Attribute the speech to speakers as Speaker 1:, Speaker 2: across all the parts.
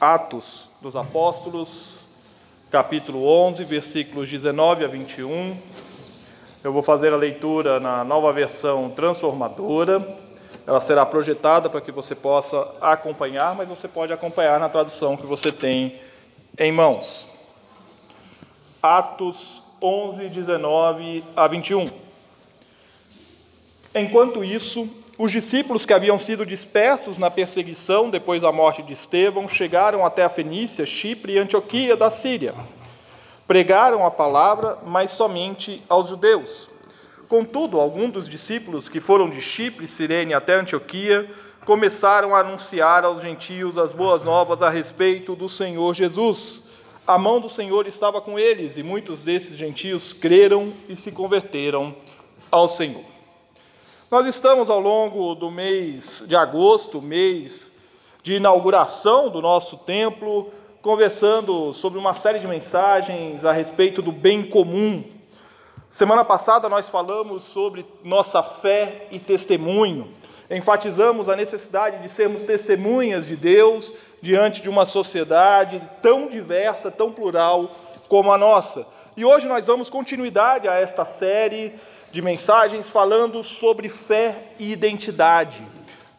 Speaker 1: Atos dos Apóstolos, capítulo 11, versículos 19 a 21. Eu vou fazer a leitura na nova versão transformadora. Ela será projetada para que você possa acompanhar, mas você pode acompanhar na tradução que você tem em mãos. Atos 11, 19 a 21. Enquanto isso, os discípulos que haviam sido dispersos na perseguição depois da morte de Estevão chegaram até a Fenícia, Chipre e Antioquia da Síria. Pregaram a palavra, mas somente aos judeus. Contudo, alguns dos discípulos que foram de Chipre, Cirene até Antioquia começaram a anunciar aos gentios as boas novas a respeito do Senhor Jesus. A mão do Senhor estava com eles e muitos desses gentios creram e se converteram ao Senhor. Nós estamos ao longo do mês de agosto, mês de inauguração do nosso templo, conversando sobre uma série de mensagens a respeito do bem comum. Semana passada nós falamos sobre nossa fé e testemunho. Enfatizamos a necessidade de sermos testemunhas de Deus diante de uma sociedade tão diversa, tão plural como a nossa. E hoje nós damos continuidade a esta série de mensagens falando sobre fé e identidade.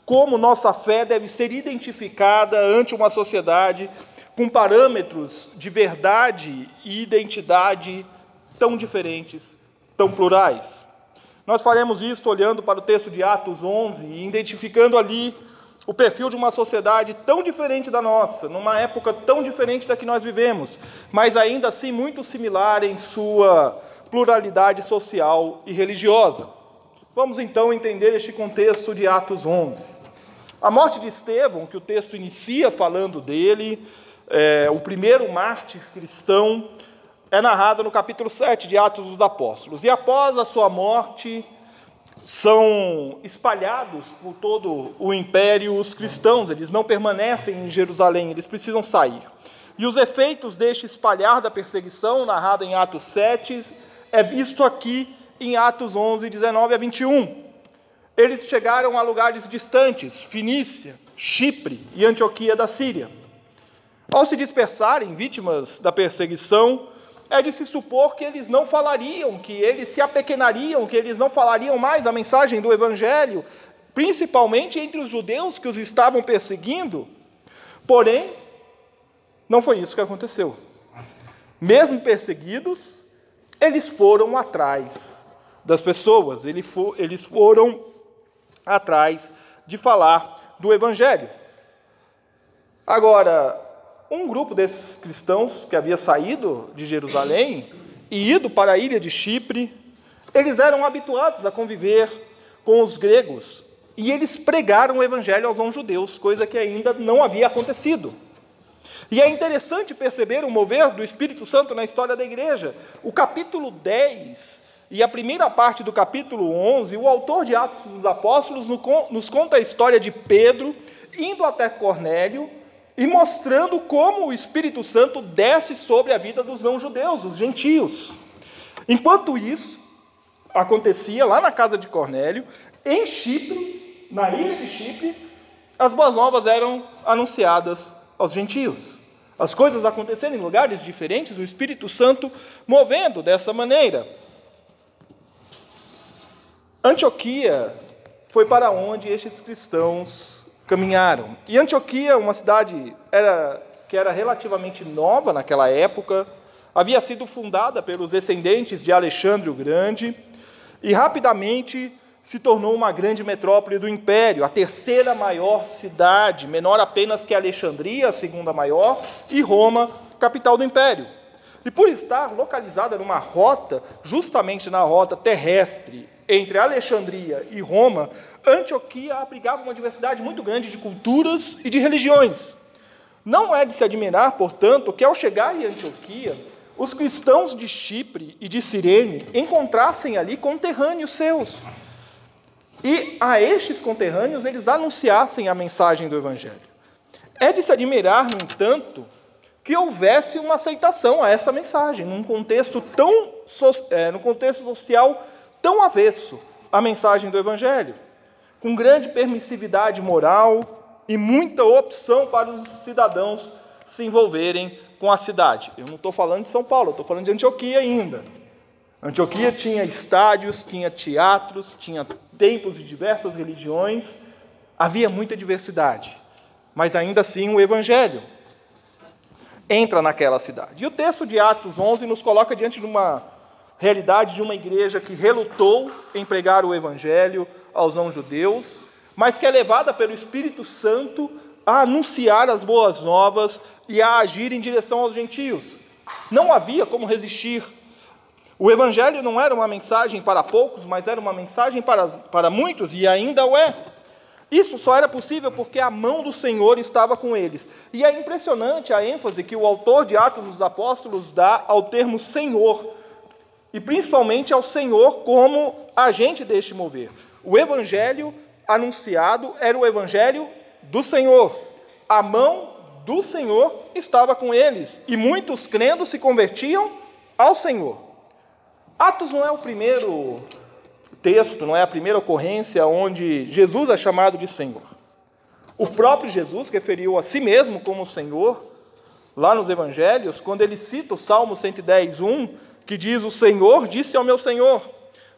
Speaker 1: Como nossa fé deve ser identificada ante uma sociedade com parâmetros de verdade e identidade tão diferentes, tão plurais. Nós faremos isso olhando para o texto de Atos 11 e identificando ali o perfil de uma sociedade tão diferente da nossa, numa época tão diferente da que nós vivemos, mas ainda assim muito similar em sua pluralidade social e religiosa. Vamos então entender este contexto de Atos 11. A morte de Estevão, que o texto inicia falando dele, é, o primeiro mártir cristão, é narrada no capítulo 7 de Atos dos Apóstolos. E após a sua morte, são espalhados por todo o império os cristãos, eles não permanecem em Jerusalém, eles precisam sair. E os efeitos deste espalhar da perseguição, narrado em Atos 7, é visto aqui em Atos 11, 19 a 21. Eles chegaram a lugares distantes, Finícia, Chipre e Antioquia da Síria. Ao se dispersarem, vítimas da perseguição, é de se supor que eles não falariam, que eles se apequenariam, que eles não falariam mais a mensagem do Evangelho, principalmente entre os judeus que os estavam perseguindo. Porém, não foi isso que aconteceu. Mesmo perseguidos, eles foram atrás das pessoas, eles foram atrás de falar do Evangelho. Agora, um grupo desses cristãos que havia saído de Jerusalém e ido para a ilha de Chipre, eles eram habituados a conviver com os gregos e eles pregaram o evangelho aos não-judeus, coisa que ainda não havia acontecido. E é interessante perceber o mover do Espírito Santo na história da igreja. O capítulo 10 e a primeira parte do capítulo 11, o autor de Atos dos Apóstolos nos conta a história de Pedro indo até Cornélio e mostrando como o Espírito Santo desce sobre a vida dos não-judeus, os gentios. Enquanto isso acontecia lá na casa de Cornélio, em Chipre, na ilha de Chipre, as boas novas eram anunciadas aos gentios as coisas acontecendo em lugares diferentes, o Espírito Santo movendo dessa maneira. Antioquia foi para onde estes cristãos caminharam. E Antioquia, uma cidade era, que era relativamente nova naquela época, havia sido fundada pelos descendentes de Alexandre o Grande, e rapidamente se tornou uma grande metrópole do império, a terceira maior cidade, menor apenas que Alexandria, a segunda maior, e Roma, capital do império. E por estar localizada numa rota, justamente na rota terrestre entre Alexandria e Roma, Antioquia abrigava uma diversidade muito grande de culturas e de religiões. Não é de se admirar, portanto, que ao chegar em Antioquia, os cristãos de Chipre e de Cirene encontrassem ali conterrâneos seus. E a estes conterrâneos eles anunciassem a mensagem do Evangelho. É de se admirar, no entanto, que houvesse uma aceitação a essa mensagem, num contexto tão é, no contexto social tão avesso à mensagem do Evangelho, com grande permissividade moral e muita opção para os cidadãos se envolverem com a cidade. Eu não estou falando de São Paulo, estou falando de Antioquia ainda. Antioquia tinha estádios, tinha teatros, tinha templos de diversas religiões, havia muita diversidade, mas ainda assim o Evangelho entra naquela cidade. E o texto de Atos 11 nos coloca diante de uma realidade de uma igreja que relutou em pregar o evangelho aos não-judeus, mas que é levada pelo Espírito Santo a anunciar as boas novas e a agir em direção aos gentios. Não havia como resistir. O evangelho não era uma mensagem para poucos, mas era uma mensagem para, para muitos, e ainda o é. Isso só era possível porque a mão do Senhor estava com eles. E é impressionante a ênfase que o autor de Atos dos Apóstolos dá ao termo Senhor, e principalmente ao Senhor como agente deste mover. O evangelho anunciado era o evangelho do Senhor. A mão do Senhor estava com eles, e muitos crendo se convertiam ao Senhor. Atos não é o primeiro texto, não é a primeira ocorrência onde Jesus é chamado de Senhor. O próprio Jesus referiu a si mesmo como Senhor, lá nos Evangelhos, quando ele cita o Salmo 110, 1, que diz: O Senhor disse ao meu Senhor: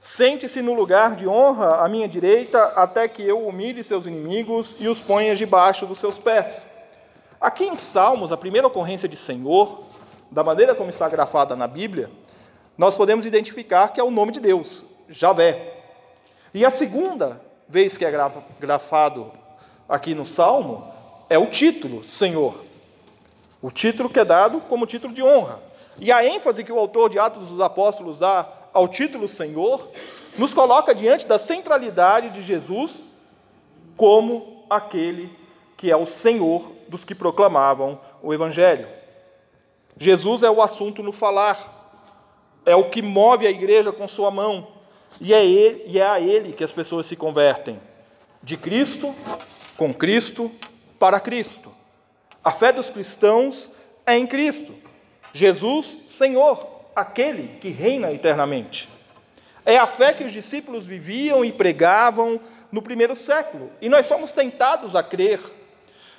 Speaker 1: Sente-se no lugar de honra à minha direita, até que eu humilhe seus inimigos e os ponha debaixo dos seus pés. Aqui em Salmos, a primeira ocorrência de Senhor, da maneira como está grafada na Bíblia, nós podemos identificar que é o nome de Deus, Javé. E a segunda vez que é grafado aqui no Salmo é o título, Senhor. O título que é dado como título de honra. E a ênfase que o autor de Atos dos Apóstolos dá ao título Senhor nos coloca diante da centralidade de Jesus como aquele que é o Senhor dos que proclamavam o Evangelho. Jesus é o assunto no falar, é o que move a igreja com sua mão, e é, ele, e é a Ele que as pessoas se convertem. De Cristo, com Cristo, para Cristo. A fé dos cristãos é em Cristo. Jesus, Senhor, aquele que reina eternamente. É a fé que os discípulos viviam e pregavam no primeiro século. E nós somos tentados a crer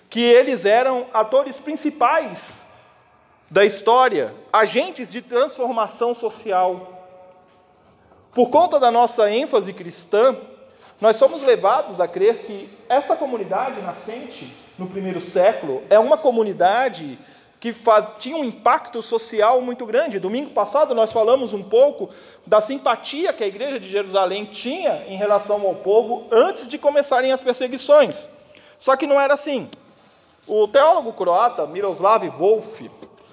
Speaker 1: que eles eram atores principais da história, agentes de transformação social, por conta da nossa ênfase cristã, nós somos levados a crer que esta comunidade nascente no primeiro século é uma comunidade que tinha um impacto social muito grande. Domingo passado nós falamos um pouco da simpatia que a igreja de Jerusalém tinha em relação ao povo antes de começarem as perseguições. Só que não era assim. O teólogo croata Miroslav Wolf,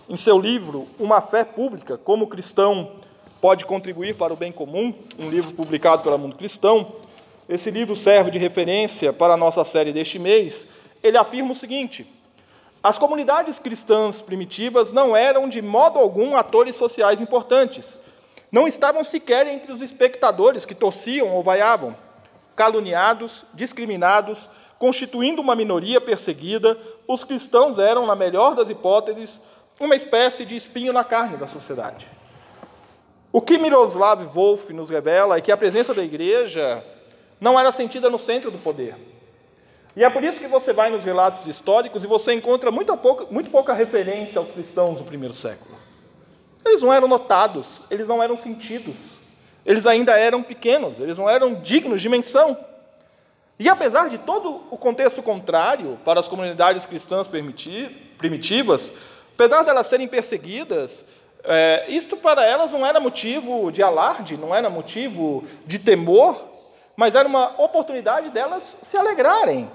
Speaker 1: em seu livro Uma Fé Pública, como cristão pode contribuir para o bem comum, um livro publicado pela Mundo Cristão. Esse livro serve de referência para a nossa série deste mês. Ele afirma o seguinte: as comunidades cristãs primitivas não eram de modo algum atores sociais importantes. Não estavam sequer entre os espectadores que torciam ou vaiavam. Caluniados, discriminados, constituindo uma minoria perseguida, os cristãos eram, na melhor das hipóteses, uma espécie de espinho na carne da sociedade. O que Miroslav Wolf nos revela é que a presença da igreja não era sentida no centro do poder. E é por isso que você vai nos relatos históricos e você encontra muito pouca, muito pouca referência aos cristãos do primeiro século. Eles não eram notados, eles não eram sentidos, eles ainda eram pequenos, eles não eram dignos de menção. E apesar de todo o contexto contrário para as comunidades cristãs primitivas, apesar delas serem perseguidas, é, isto para elas não era motivo de alarde, não era motivo de temor, mas era uma oportunidade delas se alegrarem,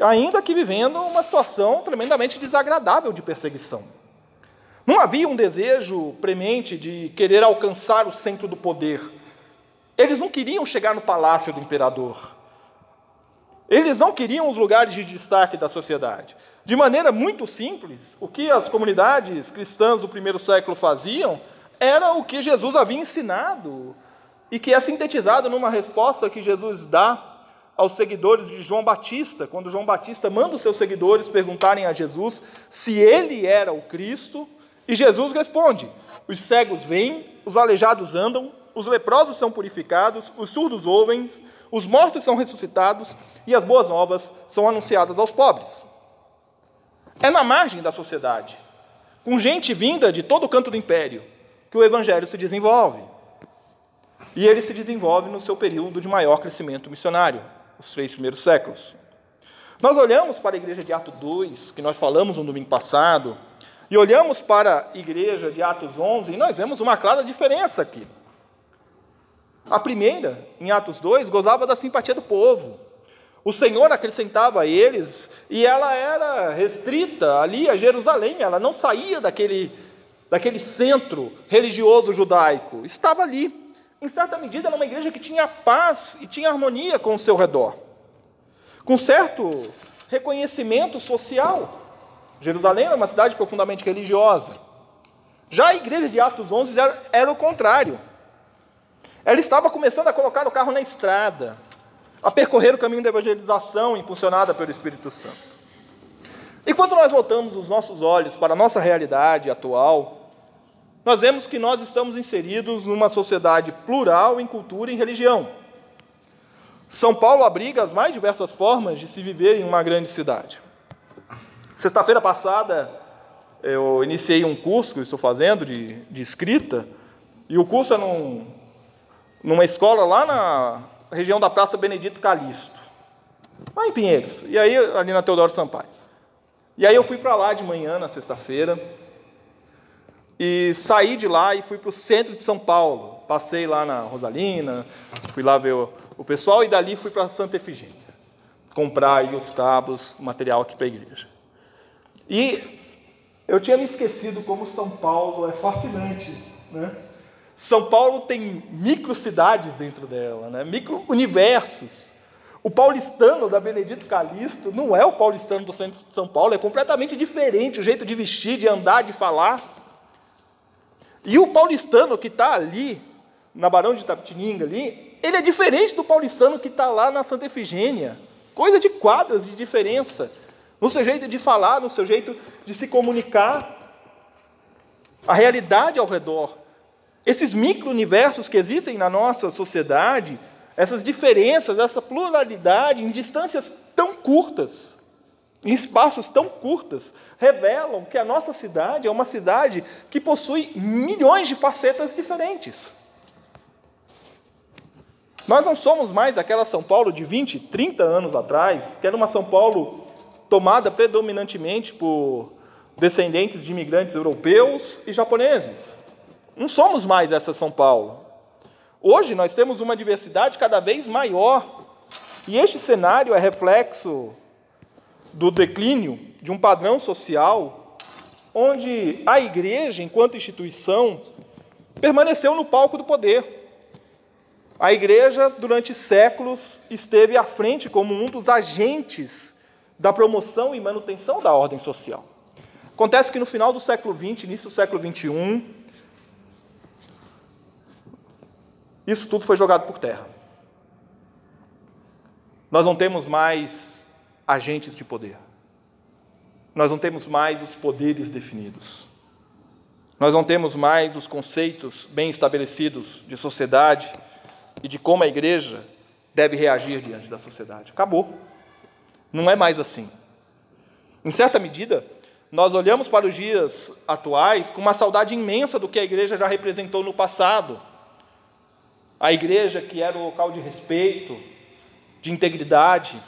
Speaker 1: ainda que vivendo uma situação tremendamente desagradável de perseguição. Não havia um desejo premente de querer alcançar o centro do poder. Eles não queriam chegar no palácio do imperador. Eles não queriam os lugares de destaque da sociedade. De maneira muito simples, o que as comunidades cristãs do primeiro século faziam era o que Jesus havia ensinado e que é sintetizado numa resposta que Jesus dá aos seguidores de João Batista, quando João Batista manda os seus seguidores perguntarem a Jesus se ele era o Cristo, e Jesus responde: Os cegos vêm, os aleijados andam, os leprosos são purificados, os surdos ouvem, os mortos são ressuscitados e as boas novas são anunciadas aos pobres. É na margem da sociedade, com gente vinda de todo canto do império, que o evangelho se desenvolve. E ele se desenvolve no seu período de maior crescimento missionário, os três primeiros séculos. Nós olhamos para a igreja de Atos 2, que nós falamos no domingo passado, e olhamos para a igreja de Atos 11 e nós vemos uma clara diferença aqui. A primeira, em Atos 2, gozava da simpatia do povo. O Senhor acrescentava a eles e ela era restrita ali a Jerusalém, ela não saía daquele, daquele centro religioso judaico, estava ali. Em certa medida, era uma igreja que tinha paz e tinha harmonia com o seu redor, com certo reconhecimento social. Jerusalém era uma cidade profundamente religiosa. Já a igreja de Atos 11 era, era o contrário. Ela estava começando a colocar o carro na estrada, a percorrer o caminho da evangelização impulsionada pelo Espírito Santo. E quando nós voltamos os nossos olhos para a nossa realidade atual, nós vemos que nós estamos inseridos numa sociedade plural em cultura e religião. São Paulo abriga as mais diversas formas de se viver em uma grande cidade. Sexta-feira passada, eu iniciei um curso que estou fazendo de, de escrita, e o curso é num, numa escola lá na região da Praça Benedito Calixto, lá em Pinheiros, e aí ali na Teodoro Sampaio. E aí eu fui para lá de manhã, na sexta-feira, e saí de lá e fui para o centro de São Paulo. Passei lá na Rosalina, fui lá ver o, pessoal, e dali fui para Santa Efigênia, comprar aí os cabos, material aqui para a igreja. E eu tinha me esquecido como São Paulo é fascinante, né? São Paulo tem microcidades dentro dela, né? micro-universos. O paulistano da Benedito Calixto não é o paulistano do centro de São Paulo, é completamente diferente o jeito de vestir, de andar, de falar. E o paulistano que está ali, na Barão de Tapetininga ali, ele é diferente do paulistano que está lá na Santa Efigênia. Coisa de quadras de diferença no seu jeito de falar, no seu jeito de se comunicar, a realidade ao redor. Esses micro-universos que existem na nossa sociedade, essas diferenças, essa pluralidade em distâncias tão curtas, em espaços tão curtos, revelam que a nossa cidade é uma cidade que possui milhões de facetas diferentes. Nós não somos mais aquela São Paulo de 20, 30 anos atrás, que era uma São Paulo tomada predominantemente por descendentes de imigrantes europeus e japoneses. Não somos mais essa São Paulo. Hoje nós temos uma diversidade cada vez maior. E este cenário é reflexo do declínio de um padrão social onde a igreja, enquanto instituição, permaneceu no palco do poder. A igreja, durante séculos, esteve à frente como um dos agentes da promoção e manutenção da ordem social. Acontece que no final do século XX, início do século XXI, isso tudo foi jogado por terra. Nós não temos mais agentes de poder. Nós não temos mais os poderes definidos. Nós não temos mais os conceitos bem estabelecidos de sociedade e de como a igreja deve reagir diante da sociedade. Acabou. Não é mais assim. Em certa medida, nós olhamos para os dias atuais com uma saudade imensa do que a igreja já representou no passado. A igreja que era o local de respeito, de integridade,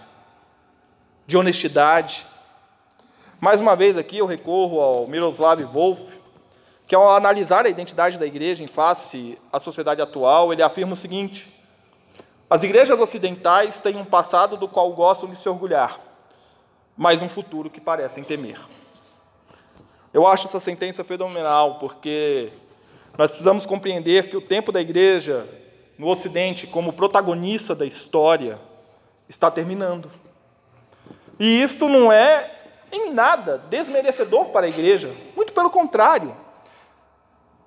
Speaker 1: de honestidade. Mais uma vez aqui eu recorro ao Miroslav Wolf, que ao analisar a identidade da igreja em face à sociedade atual, ele afirma o seguinte: as igrejas ocidentais têm um passado do qual gostam de se orgulhar, mas um futuro que parecem temer. Eu acho essa sentença fenomenal, porque nós precisamos compreender que o tempo da igreja no Ocidente, como protagonista da história, está terminando. E isto não é em nada desmerecedor para a igreja, muito pelo contrário.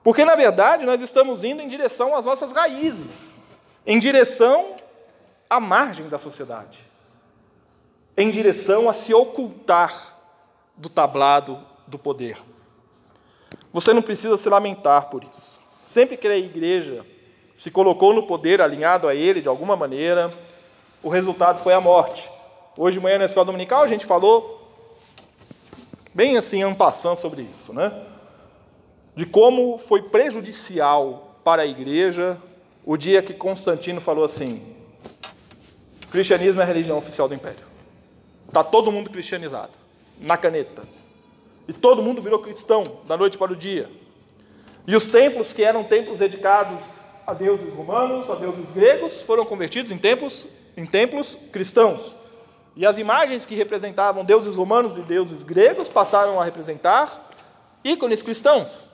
Speaker 1: Porque, na verdade, nós estamos indo em direção às nossas raízes, em direção à margem da sociedade, em direção a se ocultar do tablado do poder. Você não precisa se lamentar por isso. Sempre que a igreja se colocou no poder alinhado a ele de alguma maneira, o resultado foi a morte. Hoje de manhã na escola dominical a gente falou bem assim, ampassando sobre isso, né? De como foi prejudicial para a igreja o dia que Constantino falou assim: cristianismo é a religião oficial do império. Está todo mundo cristianizado, na caneta. E todo mundo virou cristão da noite para o dia. E os templos que eram templos dedicados a deuses romanos, a deuses gregos, foram convertidos em templos, em templos cristãos. E as imagens que representavam deuses romanos e deuses gregos passaram a representar ícones cristãos.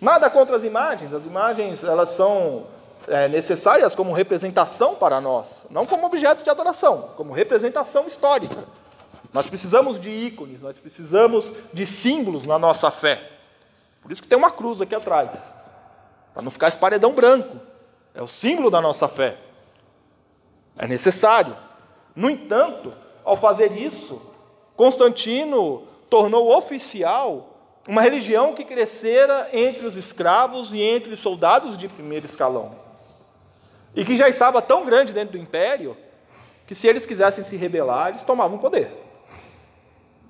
Speaker 1: Nada contra as imagens, as imagens elas são é, necessárias como representação para nós, não como objeto de adoração, como representação histórica. Nós precisamos de ícones, nós precisamos de símbolos na nossa fé. Por isso que tem uma cruz aqui atrás, para não ficar esse paredão branco. É o símbolo da nossa fé. É necessário. No entanto, ao fazer isso, Constantino tornou oficial uma religião que crescera entre os escravos e entre os soldados de primeiro escalão. E que já estava tão grande dentro do império que, se eles quisessem se rebelar, eles tomavam poder.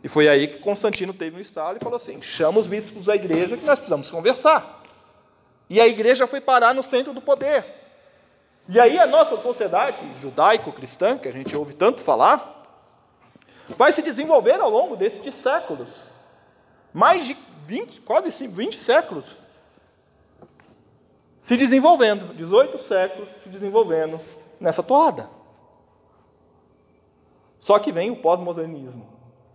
Speaker 1: E foi aí que Constantino teve um estalo e falou assim: chama os bispos da igreja que nós precisamos conversar. E a igreja foi parar no centro do poder. E aí a nossa sociedade judaico-cristã, que a gente ouve tanto falar, vai se desenvolver ao longo desses séculos. Mais de 20, quase 20 séculos. Se desenvolvendo, 18 séculos se desenvolvendo nessa toada. Só que vem o pós-modernismo.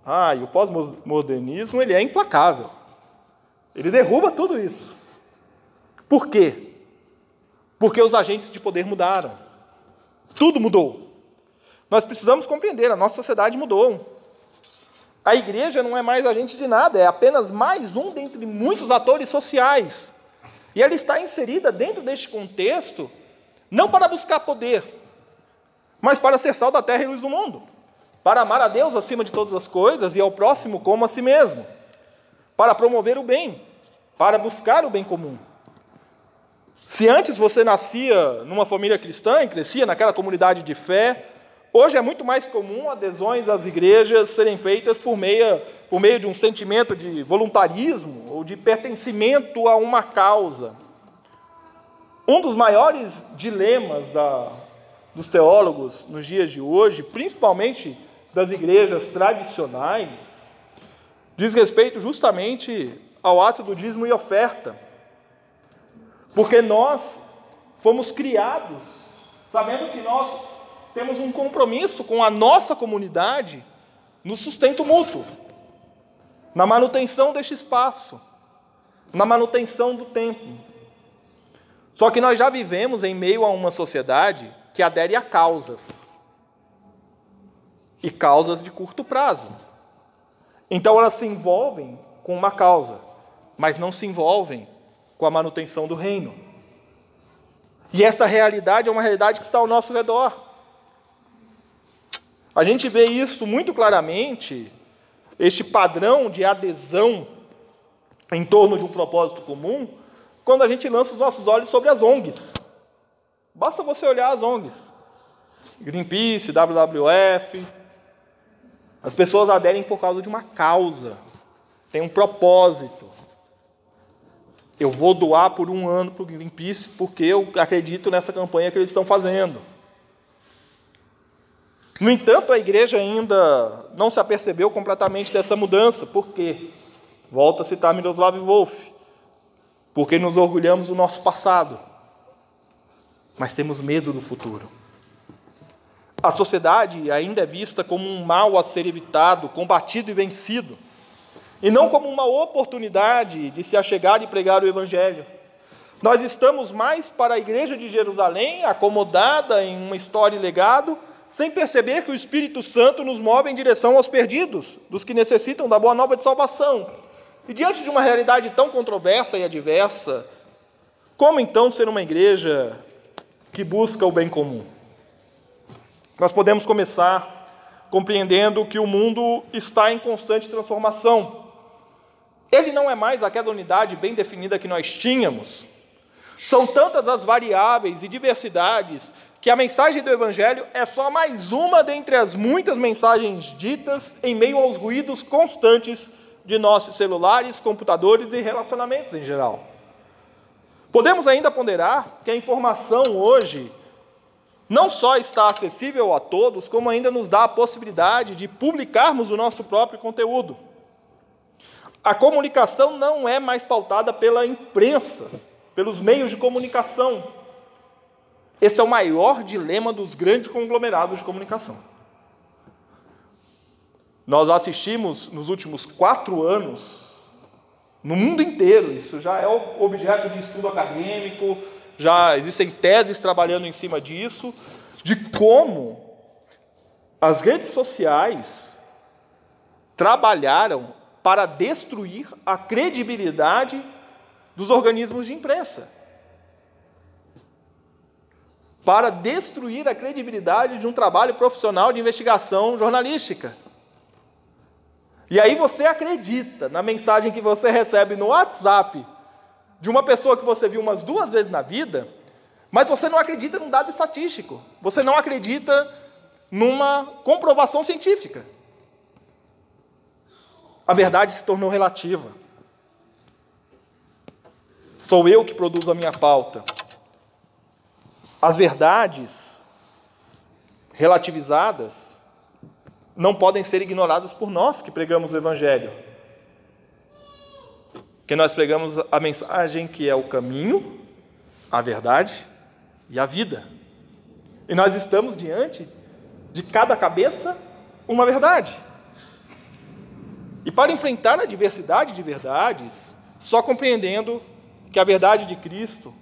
Speaker 1: Ah, e o pós-modernismo ele é implacável. Ele derruba tudo isso. Por quê? Porque os agentes de poder mudaram. Tudo mudou. Nós precisamos compreender, a nossa sociedade mudou. A igreja não é mais agente de nada, é apenas mais um dentre muitos atores sociais. E ela está inserida dentro deste contexto, não para buscar poder, mas para ser sal da terra e luz do mundo, para amar a Deus acima de todas as coisas e ao próximo como a si mesmo, para promover o bem, para buscar o bem comum. Se antes você nascia numa família cristã e crescia naquela comunidade de fé, hoje é muito mais comum adesões às igrejas serem feitas por meio, por meio de um sentimento de voluntarismo ou de pertencimento a uma causa. Um dos maiores dilemas da, dos teólogos nos dias de hoje, principalmente das igrejas tradicionais, diz respeito justamente ao ato do dízimo e oferta. Porque nós fomos criados sabendo que nós temos um compromisso com a nossa comunidade no sustento mútuo, na manutenção deste espaço, na manutenção do templo. Só que nós já vivemos em meio a uma sociedade que adere a causas. E causas de curto prazo. Então elas se envolvem com uma causa, mas não se envolvem com a manutenção do reino. E essa realidade é uma realidade que está ao nosso redor. A gente vê isso muito claramente, este padrão de adesão em torno de um propósito comum, quando a gente lança os nossos olhos sobre as ONGs. Basta você olhar as ONGs. Greenpeace, WWF. As pessoas aderem por causa de uma causa, tem um propósito. Eu vou doar por um ano para o Greenpeace porque eu acredito nessa campanha que eles estão fazendo. No entanto, a igreja ainda não se apercebeu completamente dessa mudança. Por quê? Volto a citar Miroslav Wolf. Porque nos orgulhamos do nosso passado, mas temos medo do futuro. A sociedade ainda é vista como um mal a ser evitado, combatido e vencido e não como uma oportunidade de se achegar e pregar o Evangelho. Nós estamos mais para a igreja de Jerusalém, acomodada em uma história e legado, sem perceber que o Espírito Santo nos move em direção aos perdidos, dos que necessitam da boa nova de salvação. E diante de uma realidade tão controversa e adversa, como então ser uma igreja que busca o bem comum? Nós podemos começar compreendendo que o mundo está em constante transformação. Ele não é mais aquela unidade bem definida que nós tínhamos. São tantas as variáveis e diversidades que a mensagem do Evangelho é só mais uma dentre as muitas mensagens ditas em meio aos ruídos constantes de nossos celulares, computadores e relacionamentos em geral. Podemos ainda ponderar que a informação hoje não só está acessível a todos, como ainda nos dá a possibilidade de publicarmos o nosso próprio conteúdo. A comunicação não é mais pautada pela imprensa, pelos meios de comunicação, esse é o maior dilema dos grandes conglomerados de comunicação. Nós assistimos nos últimos quatro anos, no mundo inteiro, isso já é objeto de estudo acadêmico, já existem teses trabalhando em cima disso, de como as redes sociais trabalharam para destruir a credibilidade dos organismos de imprensa para destruir a credibilidade de um trabalho profissional de investigação jornalística. E aí você acredita na mensagem que você recebe no WhatsApp de uma pessoa que você viu umas duas vezes na vida, mas você não acredita num dado estatístico, você não acredita numa comprovação científica. A verdade se tornou relativa. Sou eu que produzo a minha pauta. As verdades relativizadas não podem ser ignoradas por nós que pregamos o Evangelho. Que nós pregamos a mensagem que é o caminho, a verdade e a vida. E nós estamos diante de cada cabeça uma verdade. E para enfrentar a diversidade de verdades, só compreendendo que a verdade de Cristo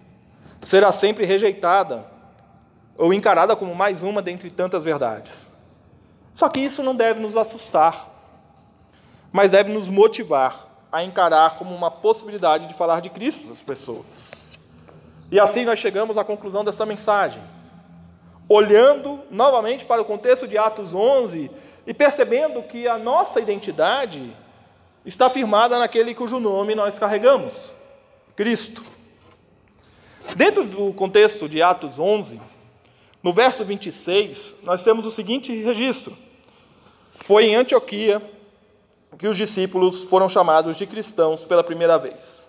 Speaker 1: será sempre rejeitada ou encarada como mais uma dentre tantas verdades. Só que isso não deve nos assustar, mas deve nos motivar a encarar como uma possibilidade de falar de Cristo às pessoas. E assim nós chegamos à conclusão dessa mensagem. Olhando novamente para o contexto de Atos 11 e percebendo que a nossa identidade está firmada naquele cujo nome nós carregamos, Cristo. Dentro do contexto de Atos 11, no verso 26, nós temos o seguinte registro: Foi em Antioquia que os discípulos foram chamados de cristãos pela primeira vez.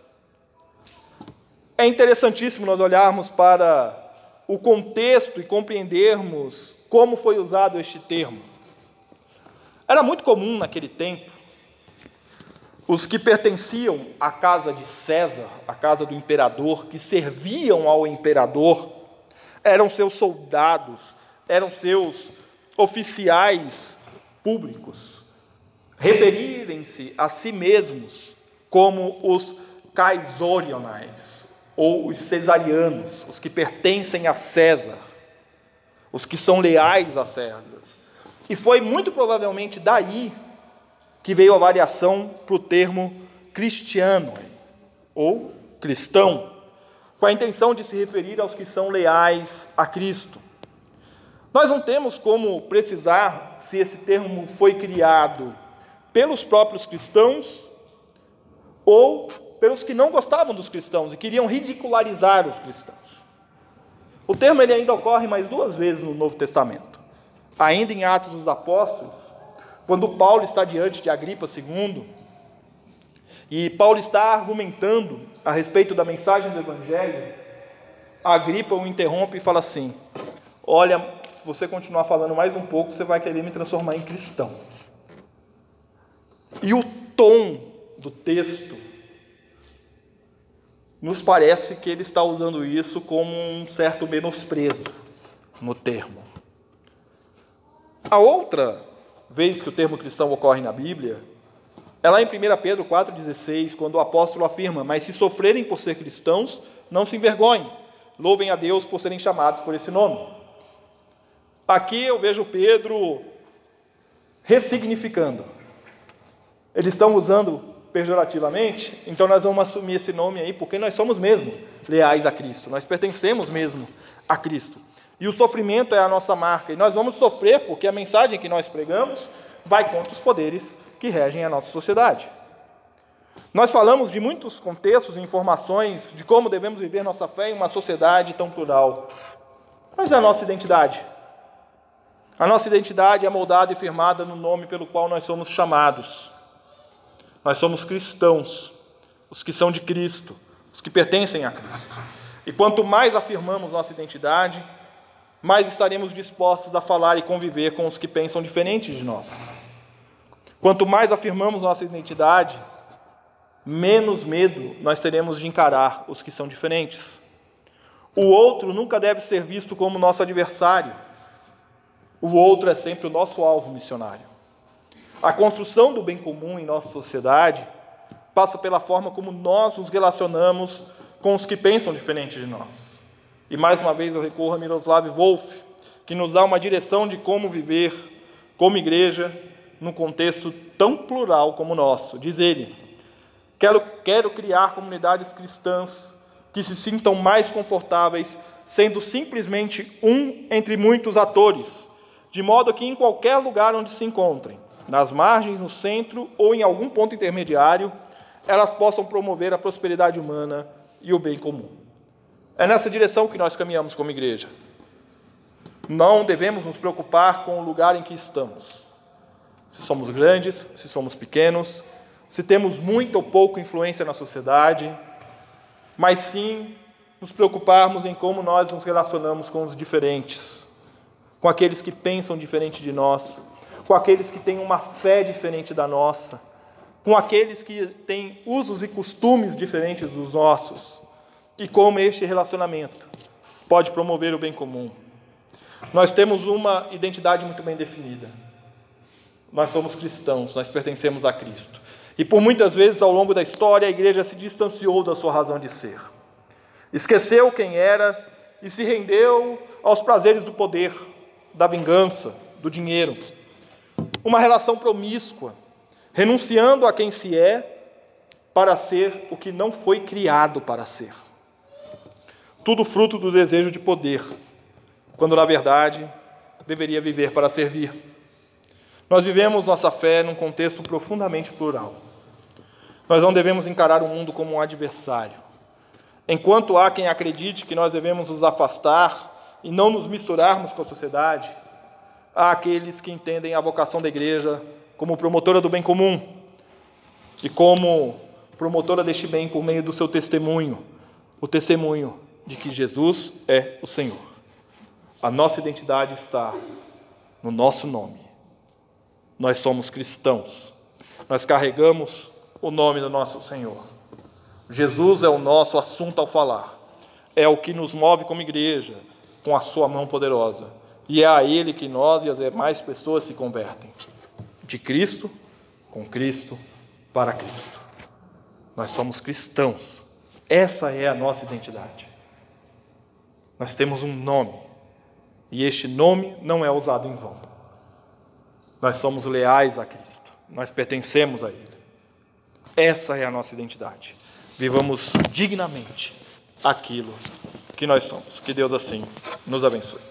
Speaker 1: É interessantíssimo nós olharmos para o contexto e compreendermos como foi usado este termo. Era muito comum naquele tempo os que pertenciam à casa de César, à casa do imperador, que serviam ao imperador, eram seus soldados, eram seus oficiais públicos, referirem-se a si mesmos como os caisorionais, ou os cesarianos, os que pertencem a César, os que são leais a César. E foi muito provavelmente daí que veio a variação para o termo cristiano, ou cristão, com a intenção de se referir aos que são leais a Cristo. Nós não temos como precisar se esse termo foi criado pelos próprios cristãos ou pelos que não gostavam dos cristãos e queriam ridicularizar os cristãos. O termo ele ainda ocorre mais duas vezes no Novo Testamento. Ainda em Atos dos Apóstolos, quando Paulo está diante de Agripa II, e Paulo está argumentando a respeito da mensagem do Evangelho, Agripa o interrompe e fala assim: Olha, se você continuar falando mais um pouco, você vai querer me transformar em cristão. E o tom do texto nos parece que ele está usando isso como um certo menosprezo no termo. A outra vez que o termo cristão ocorre na Bíblia é lá em 1 Pedro 4,16, quando o apóstolo afirma: Mas se sofrerem por ser cristãos, não se envergonhem, louvem a Deus por serem chamados por esse nome. Aqui eu vejo Pedro ressignificando. Eles estão usando pejorativamente, então nós vamos assumir esse nome aí, porque nós somos mesmo leais a Cristo, nós pertencemos mesmo a Cristo. E o sofrimento é a nossa marca, e nós vamos sofrer porque a mensagem que nós pregamos vai contra os poderes que regem a nossa sociedade. Nós falamos de muitos contextos e informações de como devemos viver nossa fé em uma sociedade tão plural. Mas é a nossa identidade. A nossa identidade é moldada e firmada no nome pelo qual nós somos chamados. Nós somos cristãos, os que são de Cristo, os que pertencem a Cristo. E quanto mais afirmamos nossa identidade, mais estaremos dispostos a falar e conviver com os que pensam diferente de nós. Quanto mais afirmamos nossa identidade, menos medo nós teremos de encarar os que são diferentes. O outro nunca deve ser visto como nosso adversário. O outro é sempre o nosso alvo missionário. A construção do bem comum em nossa sociedade passa pela forma como nós nos relacionamos com os que pensam diferente de nós. E mais uma vez eu recorro a Miroslav Wolf, que nos dá uma direção de como viver como igreja num contexto tão plural como o nosso. Diz ele: Quero, quero criar comunidades cristãs que se sintam mais confortáveis, sendo simplesmente um entre muitos atores, de modo que em qualquer lugar onde se encontrem, nas margens, no centro ou em algum ponto intermediário, elas possam promover a prosperidade humana e o bem comum. É nessa direção que nós caminhamos como igreja. Não devemos nos preocupar com o lugar em que estamos. Se somos grandes, se somos pequenos, se temos muita ou pouca influência na sociedade, mas sim nos preocuparmos em como nós nos relacionamos com os diferentes, com aqueles que pensam diferente de nós, com aqueles que têm uma fé diferente da nossa, com aqueles que têm usos e costumes diferentes dos nossos, e como este relacionamento pode promover o bem comum. Nós temos uma identidade muito bem definida. Nós somos cristãos, nós pertencemos a Cristo. E por muitas vezes ao longo da história a igreja se distanciou da sua razão de ser. Esqueceu quem era e se rendeu aos prazeres do poder, da vingança, do dinheiro uma relação promíscua, renunciando a quem se é para ser o que não foi criado para ser. Tudo fruto do desejo de poder, quando na verdade deveria viver para servir. Nós vivemos nossa fé num contexto profundamente plural. Nós não devemos encarar o mundo como um adversário. Enquanto há quem acredite que nós devemos nos afastar e não nos misturarmos com a sociedade, àqueles que entendem a vocação da igreja como promotora do bem comum e como promotora deste bem por meio do seu testemunho, o testemunho de que Jesus é o Senhor. A nossa identidade está no nosso nome. Nós somos cristãos. Nós carregamos o nome do nosso Senhor. Jesus é o nosso assunto ao falar. É o que nos move como igreja, com a sua mão poderosa. E é a Ele que nós e as demais pessoas se convertem. De Cristo, com Cristo, para Cristo. Nós somos cristãos. Essa é a nossa identidade. Nós temos um nome. E este nome não é usado em vão. Nós somos leais a Cristo. Nós pertencemos a Ele. Essa é a nossa identidade. Vivamos dignamente aquilo que nós somos. Que Deus assim nos abençoe.